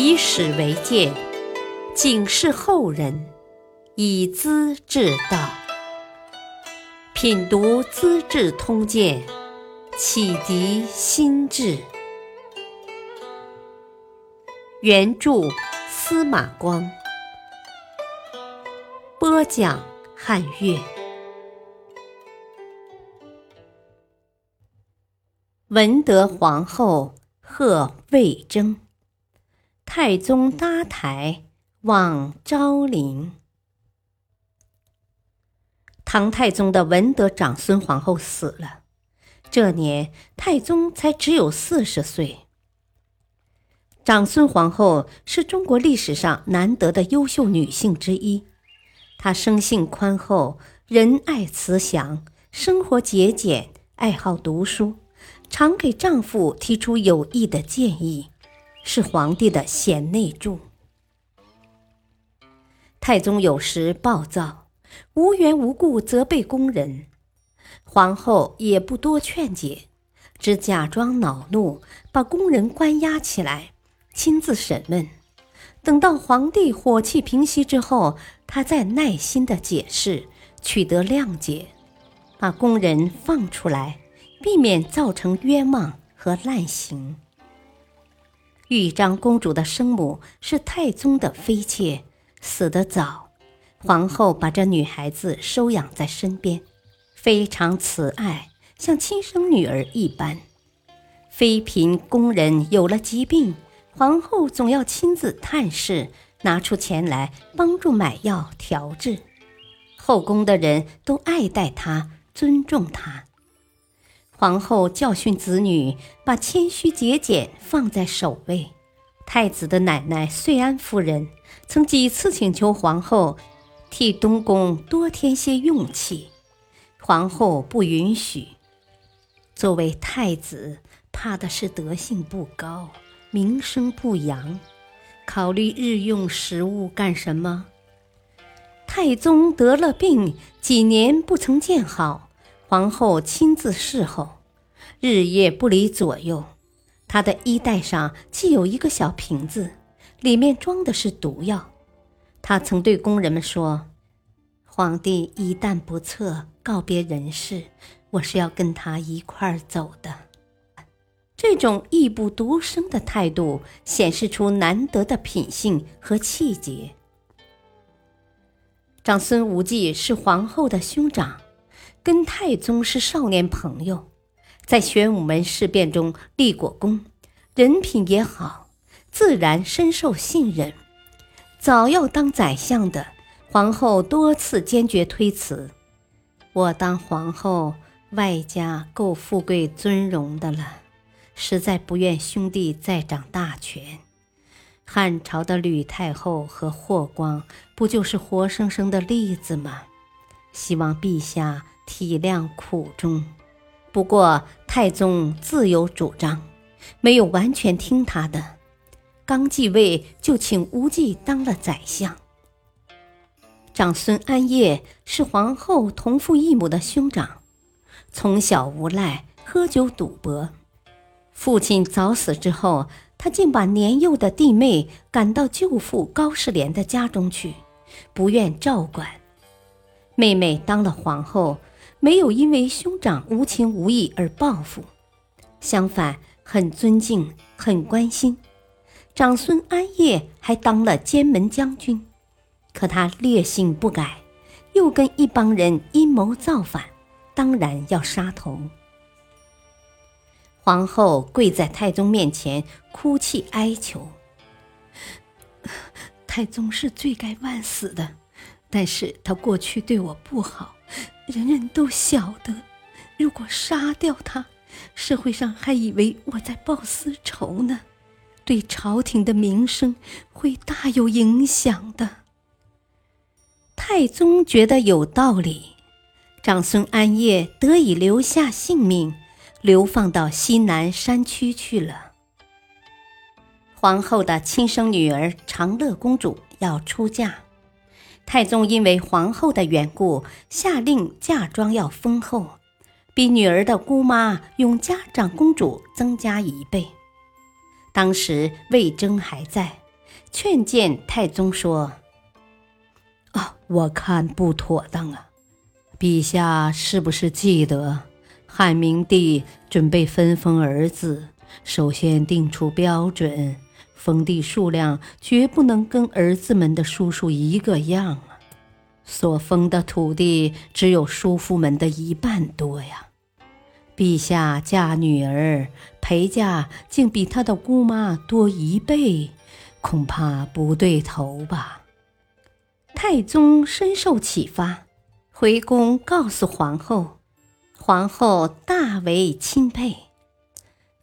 以史为鉴，警示后人，以资治道。品读《资治通鉴》，启迪心智。原著司马光，播讲汉乐。文德皇后贺魏征，太宗搭台望昭陵。唐太宗的文德长孙皇后死了，这年太宗才只有四十岁。长孙皇后是中国历史上难得的优秀女性之一，她生性宽厚，仁爱慈祥，生活节俭，爱好读书，常给丈夫提出有益的建议，是皇帝的贤内助。太宗有时暴躁，无缘无故责备宫人，皇后也不多劝解，只假装恼怒，把宫人关押起来。亲自审问，等到皇帝火气平息之后，他再耐心的解释，取得谅解，把宫人放出来，避免造成冤枉和滥刑。豫章公主的生母是太宗的妃妾，死得早，皇后把这女孩子收养在身边，非常慈爱，像亲生女儿一般。妃嫔宫人有了疾病。皇后总要亲自探视，拿出钱来帮助买药调治。后宫的人都爱戴她，尊重她。皇后教训子女，把谦虚节俭放在首位。太子的奶奶岁安夫人曾几次请求皇后替东宫多添些用气，皇后不允许。作为太子，怕的是德性不高。名声不扬，考虑日用食物干什么？太宗得了病，几年不曾见好，皇后亲自侍候，日夜不离左右。他的衣袋上系有一个小瓶子，里面装的是毒药。他曾对工人们说：“皇帝一旦不测，告别人世，我是要跟他一块儿走的。”这种义不独生的态度，显示出难得的品性和气节。长孙无忌是皇后的兄长，跟太宗是少年朋友，在玄武门事变中立过功，人品也好，自然深受信任。早要当宰相的皇后多次坚决推辞：“我当皇后，外加够富贵尊荣的了。”实在不愿兄弟再掌大权。汉朝的吕太后和霍光不就是活生生的例子吗？希望陛下体谅苦衷。不过太宗自有主张，没有完全听他的。刚继位就请无忌当了宰相。长孙安业是皇后同父异母的兄长，从小无赖，喝酒赌博。父亲早死之后，他竟把年幼的弟妹赶到舅父高士廉的家中去，不愿照管。妹妹当了皇后，没有因为兄长无情无义而报复，相反很尊敬、很关心。长孙安业还当了监门将军，可他烈性不改，又跟一帮人阴谋造反，当然要杀头。皇后跪在太宗面前哭泣哀求：“太宗是罪该万死的，但是他过去对我不好，人人都晓得。如果杀掉他，社会上还以为我在报私仇呢，对朝廷的名声会大有影响的。”太宗觉得有道理，长孙安业得以留下性命。流放到西南山区去了。皇后的亲生女儿长乐公主要出嫁，太宗因为皇后的缘故，下令嫁妆要丰厚，比女儿的姑妈永嘉长公主增加一倍。当时魏征还在，劝谏太宗说：“啊，我看不妥当啊！陛下是不是记得汉明帝准备分封儿子，首先定出标准，封地数量绝不能跟儿子们的叔叔一个样啊！所封的土地只有叔父们的一半多呀！陛下嫁女儿陪嫁，竟比他的姑妈多一倍。”恐怕不对头吧？太宗深受启发，回宫告诉皇后，皇后大为钦佩。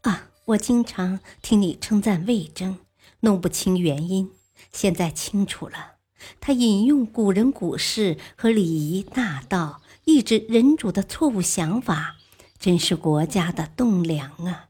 啊，我经常听你称赞魏征，弄不清原因，现在清楚了。他引用古人古事和礼仪大道，抑制人主的错误想法，真是国家的栋梁啊！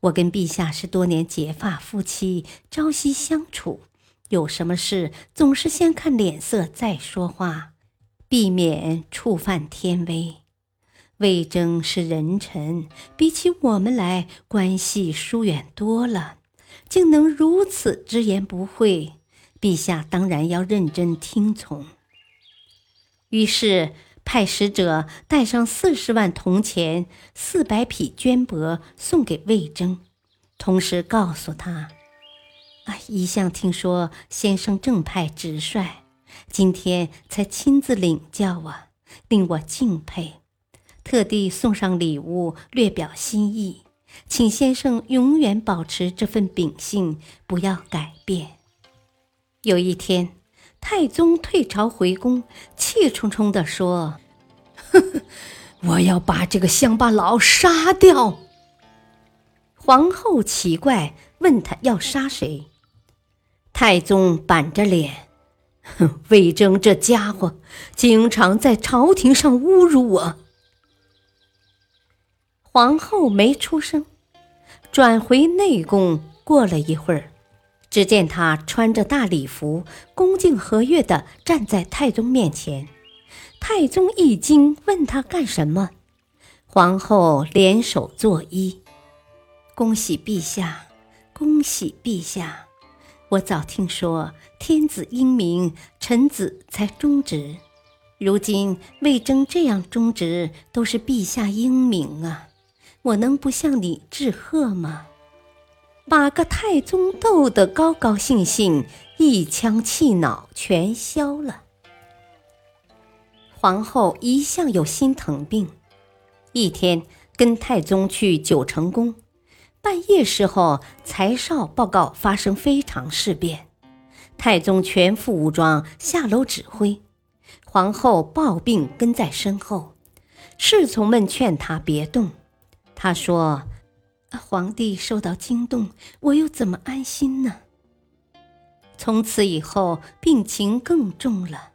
我跟陛下是多年结发夫妻，朝夕相处，有什么事总是先看脸色再说话，避免触犯天威。魏征是人臣，比起我们来关系疏远多了，竟能如此直言不讳，陛下当然要认真听从。于是。派使者带上四十万铜钱、四百匹绢帛送给魏征，同时告诉他：“啊，一向听说先生正派直率，今天才亲自领教啊，令我敬佩。特地送上礼物，略表心意，请先生永远保持这份秉性，不要改变。”有一天。太宗退朝回宫，气冲冲地说：“呵呵，我要把这个乡巴佬杀掉。”皇后奇怪，问他要杀谁。太宗板着脸：“哼，魏征这家伙经常在朝廷上侮辱我。”皇后没出声，转回内宫。过了一会儿。只见他穿着大礼服，恭敬和悦地站在太宗面前。太宗一惊，问他干什么。皇后联手作揖：“恭喜陛下，恭喜陛下！我早听说天子英明，臣子才忠直。如今魏征这样忠直，都是陛下英明啊！我能不向你致贺吗？”把个太宗逗得高高兴兴，一腔气恼全消了。皇后一向有心疼病，一天跟太宗去九成宫，半夜时候，才少报告发生非常事变，太宗全副武装下楼指挥，皇后抱病跟在身后，侍从们劝他别动，他说。皇帝受到惊动，我又怎么安心呢？从此以后，病情更重了。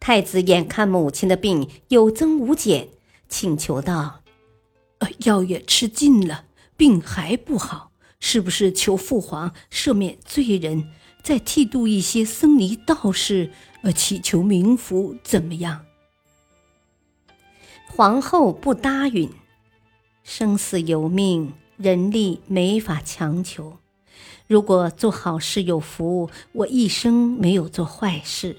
太子眼看母亲的病有增无减，请求道：“呃，药也吃尽了，病还不好，是不是求父皇赦免罪人，再剃度一些僧尼道士，呃，祈求冥福，怎么样？”皇后不答应，生死由命。人力没法强求。如果做好事有福，我一生没有做坏事；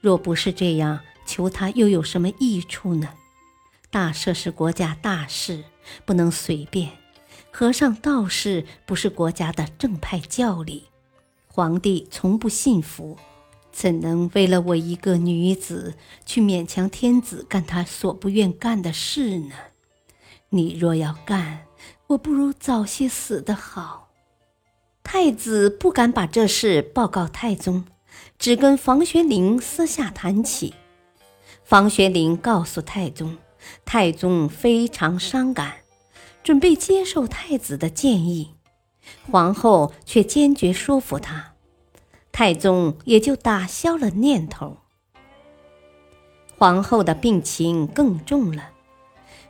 若不是这样，求他又有什么益处呢？大赦是国家大事，不能随便。和尚道士不是国家的正派教理，皇帝从不信服，怎能为了我一个女子去勉强天子干他所不愿干的事呢？你若要干，我不如早些死的好。太子不敢把这事报告太宗，只跟房玄龄私下谈起。房玄龄告诉太宗，太宗非常伤感，准备接受太子的建议。皇后却坚决说服他，太宗也就打消了念头。皇后的病情更重了。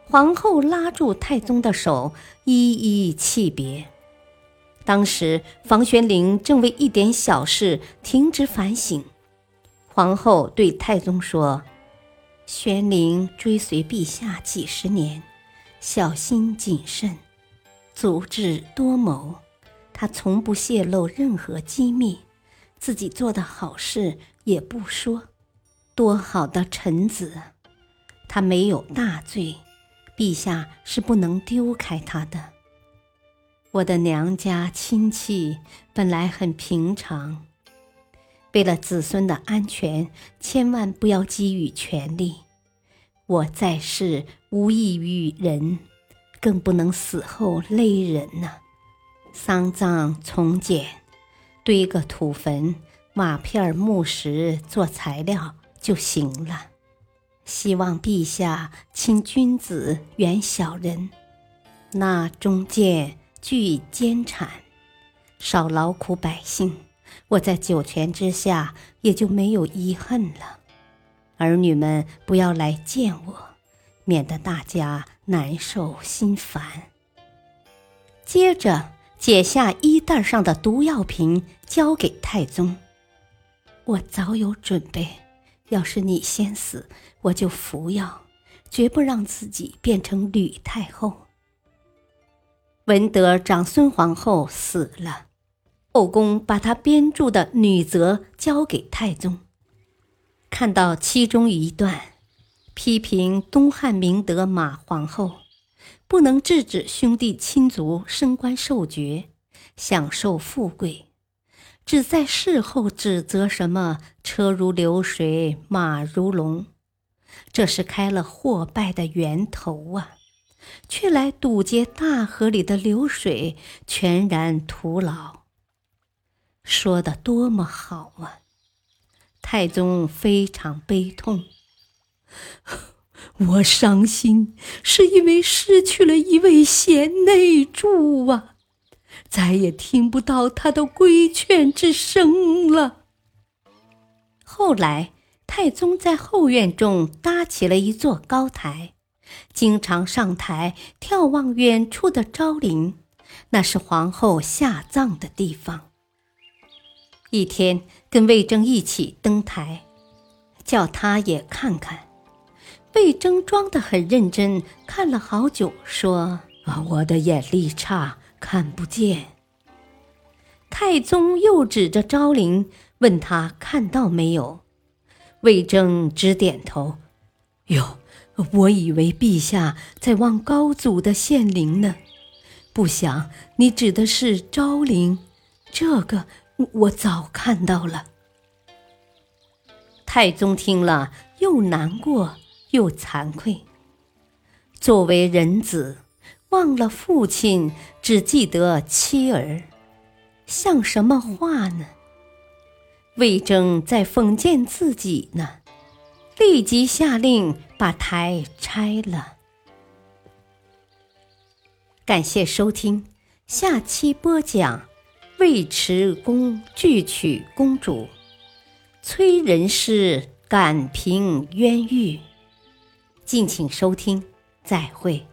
皇后拉住太宗的手，依依泣别。当时房玄龄正为一点小事停止反省。皇后对太宗说：“玄龄追随陛下几十年，小心谨慎，足智多谋。他从不泄露任何机密，自己做的好事也不说，多好的臣子！他没有大罪，陛下是不能丢开他的。我的娘家亲戚本来很平常，为了子孙的安全，千万不要给予权力。我在世无益于人，更不能死后勒人呐。丧葬从简，堆个土坟、瓦片、木石做材料就行了。希望陛下亲君子，远小人。那中间具奸产，少劳苦百姓，我在九泉之下也就没有遗恨了。儿女们不要来见我，免得大家难受心烦。接着。解下衣袋上的毒药瓶，交给太宗。我早有准备，要是你先死，我就服药，绝不让自己变成吕太后。闻得长孙皇后死了，后宫把她编著的女则交给太宗，看到其中一段，批评东汉明德马皇后。不能制止兄弟亲族升官受爵，享受富贵，只在事后指责什么车如流水马如龙，这是开了祸败的源头啊！却来堵截大河里的流水，全然徒劳。说的多么好啊！太宗非常悲痛。我伤心，是因为失去了一位贤内助啊，再也听不到他的规劝之声了。后来，太宗在后院中搭起了一座高台，经常上台眺望远处的昭陵，那是皇后下葬的地方。一天，跟魏征一起登台，叫他也看看。魏征装得很认真，看了好久，说：“啊，我的眼力差，看不见。”太宗又指着昭陵，问他看到没有。魏征只点头：“哟，我以为陛下在望高祖的献陵呢，不想你指的是昭陵。这个我早看到了。”太宗听了，又难过。又惭愧。作为人子，忘了父亲，只记得妻儿，像什么话呢？魏征在讽谏自己呢，立即下令把台拆了。感谢收听，下期播讲尉迟恭拒娶公主，崔仁师感平冤狱。敬请收听，再会。